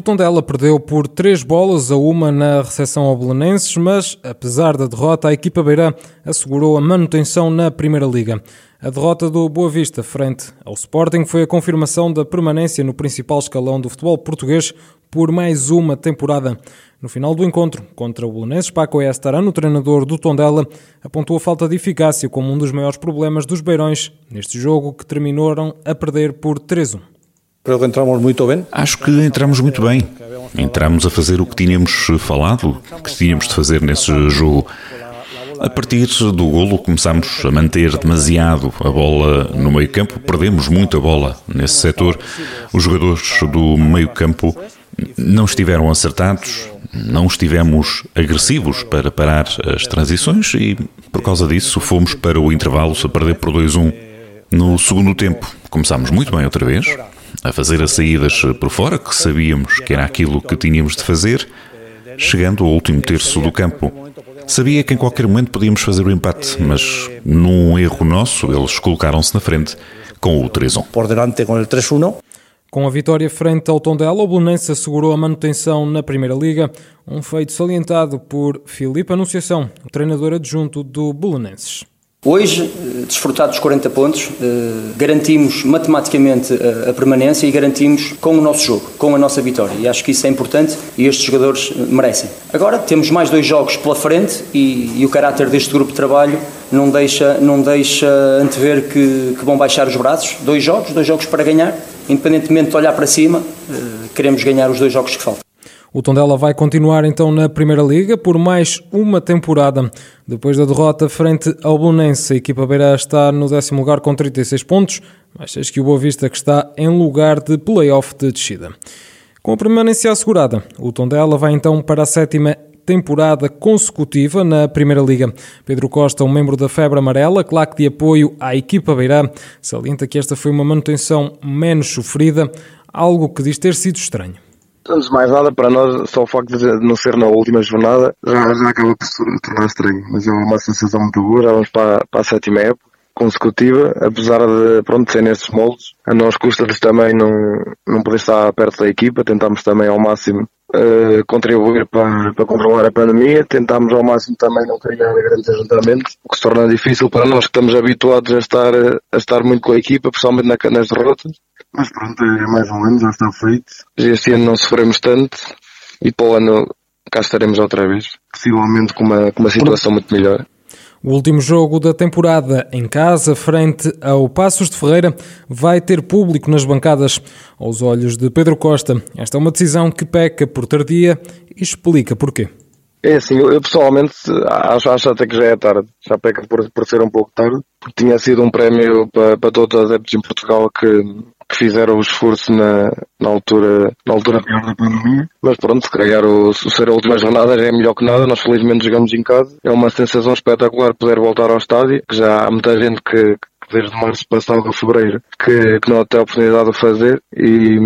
O Tondela perdeu por três bolas a uma na recepção ao Belenenses, mas, apesar da derrota, a equipa beirã assegurou a manutenção na Primeira Liga. A derrota do Boa Vista frente ao Sporting foi a confirmação da permanência no principal escalão do futebol português por mais uma temporada. No final do encontro contra o Belenenses, Paco Estarano, treinador do Tondela, apontou a falta de eficácia como um dos maiores problemas dos beirões neste jogo que terminaram a perder por 3-1. Acho que entramos muito bem. Entramos a fazer o que tínhamos falado, que tínhamos de fazer nesse jogo. A partir do golo começámos a manter demasiado a bola no meio campo, perdemos muita bola nesse setor. Os jogadores do meio campo não estiveram acertados, não estivemos agressivos para parar as transições e por causa disso fomos para o intervalo a perder por 2-1. No segundo tempo começámos muito bem outra vez, a fazer as saídas por fora, que sabíamos que era aquilo que tínhamos de fazer, chegando ao último terço do campo. Sabia que em qualquer momento podíamos fazer o empate, mas num erro nosso, eles colocaram-se na frente com o 3-1. Por delante com o 3-1. Com a vitória frente ao Tondela, o Belenense assegurou a manutenção na Primeira Liga, um feito salientado por Filipe Anunciação, o treinador adjunto do Belenenses. Hoje, eh, desfrutar dos 40 pontos, eh, garantimos matematicamente a permanência e garantimos com o nosso jogo, com a nossa vitória. E acho que isso é importante e estes jogadores eh, merecem. Agora, temos mais dois jogos pela frente e, e o caráter deste grupo de trabalho não deixa, não deixa antever que, que vão baixar os braços. Dois jogos, dois jogos para ganhar. Independentemente de olhar para cima, queremos ganhar os dois jogos que faltam. O Tondela vai continuar então na Primeira Liga por mais uma temporada. Depois da derrota frente ao Bolonense, a equipa beira está no décimo lugar com 36 pontos, mais seis que o Boa Vista que está em lugar de play-off de descida. Com a permanência assegurada, o Tondela vai então para a sétima temporada consecutiva na Primeira Liga. Pedro Costa, um membro da Febre Amarela, claque de apoio à equipa beirã, salienta que esta foi uma manutenção menos sofrida, algo que diz ter sido estranho. Antes de mais nada, para nós, só o facto de não ser na última jornada já, já acaba por se tornar estranho. Mas é uma sensação muito boa, já vamos para, para a sétima época consecutiva, apesar de pronto, ser nestes moldes. A nós custa-nos também não, não poder estar perto da equipa, tentamos também ao máximo uh, contribuir para, para controlar a pandemia, tentamos ao máximo também não criar grandes ajuntamentos, o que se torna difícil para nós que estamos habituados a estar, a estar muito com a equipa, principalmente nas derrotas. Mas pronto, é mais um ano, já está feito. Este ano não sofremos tanto e para o ano cá estaremos outra vez, possivelmente com uma, com uma situação muito melhor. O último jogo da temporada em casa, frente ao Passos de Ferreira, vai ter público nas bancadas. Aos olhos de Pedro Costa, esta é uma decisão que peca por tardia e explica porquê. É assim, eu pessoalmente acho, acho até que já é tarde, já peca por, por ser um pouco tarde, porque tinha sido um prémio para, para todos os adeptos em Portugal que, que fizeram o esforço na, na altura, na altura pior da pandemia. Mas pronto, se calhar o, ser a última jornada é melhor que nada. Nós felizmente jogamos em casa. É uma sensação espetacular poder voltar ao estádio, que já há muita gente que, desde março passado a fevereiro que, que não tem a oportunidade de fazer e,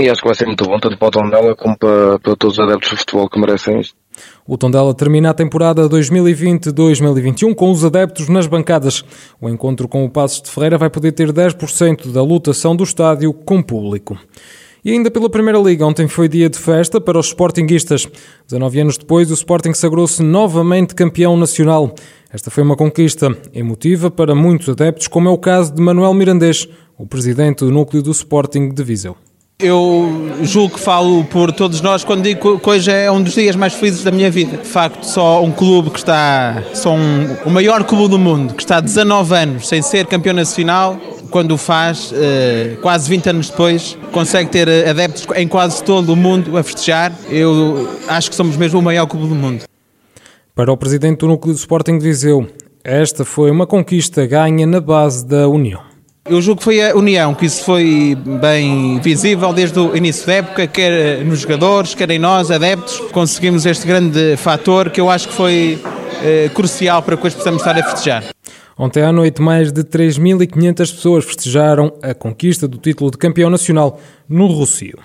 e acho que vai ser muito bom tanto para o Tondela como para, para todos os adeptos de futebol que merecem isto. O Tondela termina a temporada 2020-2021 com os adeptos nas bancadas. O encontro com o Passos de Ferreira vai poder ter 10% da lotação do estádio com público. E ainda pela Primeira Liga, ontem foi dia de festa para os Sportinguistas. 19 anos depois, o Sporting sagrou-se novamente campeão nacional. Esta foi uma conquista emotiva para muitos adeptos, como é o caso de Manuel Mirandês, o presidente do núcleo do Sporting de Viseu. Eu julgo que falo por todos nós quando digo que hoje é um dos dias mais felizes da minha vida. De facto, só um clube que está, só um, o maior clube do mundo, que está 19 anos sem ser campeão nacional, quando o faz, eh, quase 20 anos depois, consegue ter adeptos em quase todo o mundo a festejar. Eu acho que somos mesmo o maior clube do mundo. Para o presidente do Núcleo do Sporting de Viseu, esta foi uma conquista ganha na base da União. Eu julgo que foi a união, que isso foi bem visível desde o início da época, quer nos jogadores, quer em nós, adeptos. Conseguimos este grande fator que eu acho que foi eh, crucial para que hoje possamos estar a festejar. Ontem à noite, mais de 3.500 pessoas festejaram a conquista do título de campeão nacional no Rocio.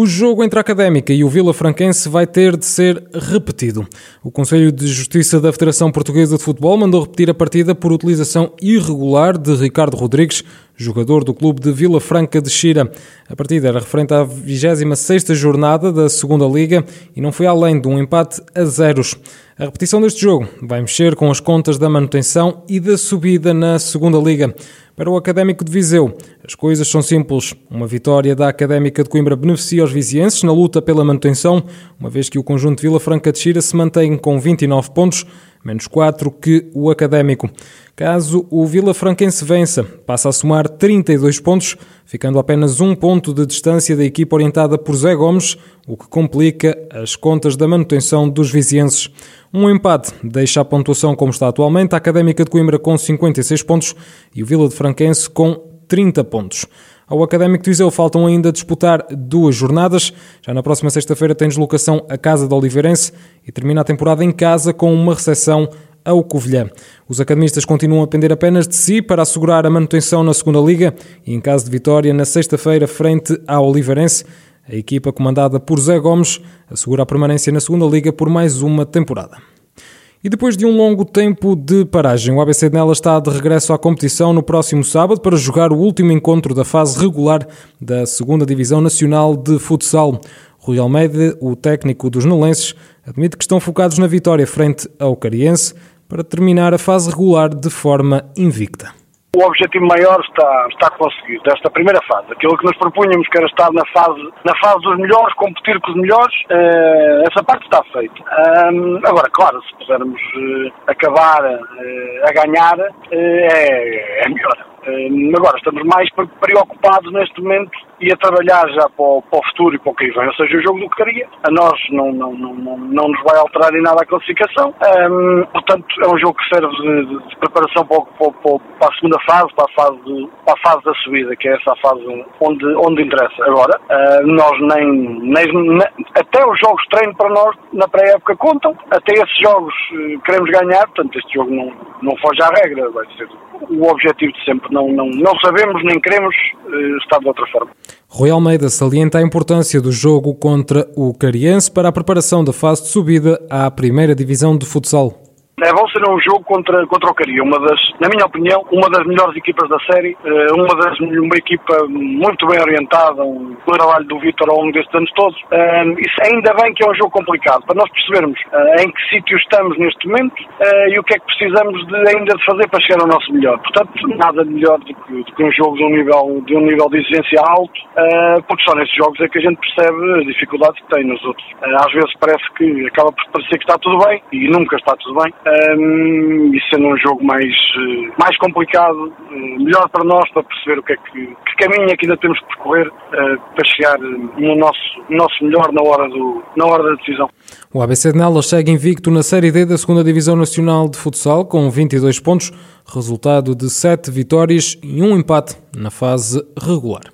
O jogo entre a Académica e o Vila Franquense vai ter de ser repetido. O Conselho de Justiça da Federação Portuguesa de Futebol mandou repetir a partida por utilização irregular de Ricardo Rodrigues, jogador do clube de Vila Franca de Xira. A partida era referente à 26ª jornada da Segunda Liga e não foi além de um empate a zeros. A repetição deste jogo vai mexer com as contas da manutenção e da subida na Segunda Liga. Para o Académico de Viseu, as coisas são simples. Uma vitória da Académica de Coimbra beneficia os vizienses na luta pela manutenção, uma vez que o conjunto Vila Franca de Xira se mantém com 29 pontos, menos 4 que o Académico. Caso o Vila Franquense vença, passa a somar 32 pontos, ficando apenas um ponto de distância da equipa orientada por Zé Gomes, o que complica as contas da manutenção dos vizienses. Um empate deixa a pontuação como está atualmente, a Académica de Coimbra com 56 pontos e o Vila de Franquense com 30 pontos. Ao Académico de Viseu faltam ainda disputar duas jornadas. Já na próxima sexta-feira tem deslocação à Casa de Oliveirense e termina a temporada em casa com uma recepção ao Covilhã. Os academistas continuam a depender apenas de si para assegurar a manutenção na segunda Liga e em caso de vitória na sexta-feira frente ao Oliveirense. A equipa comandada por Zé Gomes assegura a permanência na segunda Liga por mais uma temporada. E depois de um longo tempo de paragem, o ABC de Nela está de regresso à competição no próximo sábado para jogar o último encontro da fase regular da segunda Divisão Nacional de Futsal. Rui Almeida, o técnico dos Nolenses, admite que estão focados na vitória frente ao Cariense para terminar a fase regular de forma invicta. O objetivo maior está, está conseguido, desta primeira fase. Aquilo que nos propunhamos, que era estar na fase, na fase dos melhores, competir com os melhores, uh, essa parte está feita. Um, agora, claro, se pudermos uh, acabar uh, a ganhar, é, é melhor. Agora, estamos mais preocupados neste momento e a trabalhar já para o, para o, futuro e para o que vem, ou seja, o jogo do Caria, a nós não, não, não, não, não nos vai alterar em nada a classificação, um, portanto é um jogo que serve de, de, de preparação para, para, para, a segunda fase, para a fase, para a fase da subida, que é essa fase onde, onde interessa. Agora, uh, nós nem, nem, nem, até os jogos de treino para nós na pré-época contam, até esses jogos queremos ganhar, portanto este jogo não, não foge à regra, vai ser o objetivo de sempre, não, não, não sabemos nem queremos uh, estar de outra forma. Rui Almeida salienta a importância do jogo contra o Cariense para a preparação da fase de subida à primeira divisão de futsal. É, vão ser um jogo contra, contra o Caria, uma das, na minha opinião, uma das melhores equipas da série, eh, uma, das, uma equipa muito bem orientada, um trabalho do Vitor ao longo destes anos todos. Eh, isso ainda bem que é um jogo complicado, para nós percebermos eh, em que sítio estamos neste momento e o que é que precisamos de, ainda de fazer para chegar ao nosso melhor. Portanto, nada melhor do que, do que um jogo de um, nível, de um nível de exigência alto, porque só nesses jogos é que a gente percebe as dificuldades que tem nos outros. Às vezes parece que acaba por parecer que está tudo bem e nunca está tudo bem um, e sendo um jogo mais, eh, mais complicado, eh, melhor para nós para perceber o que é que, que caminho é que ainda temos que percorrer uh, para chegar no nosso, no nosso melhor na hora, do, na hora da decisão. O ABC de Nelas segue invicto na Série D da 2 Divisão Nacional de Futsal com 22 pontos, resultado de 7 vitórias e um empate na fase regular.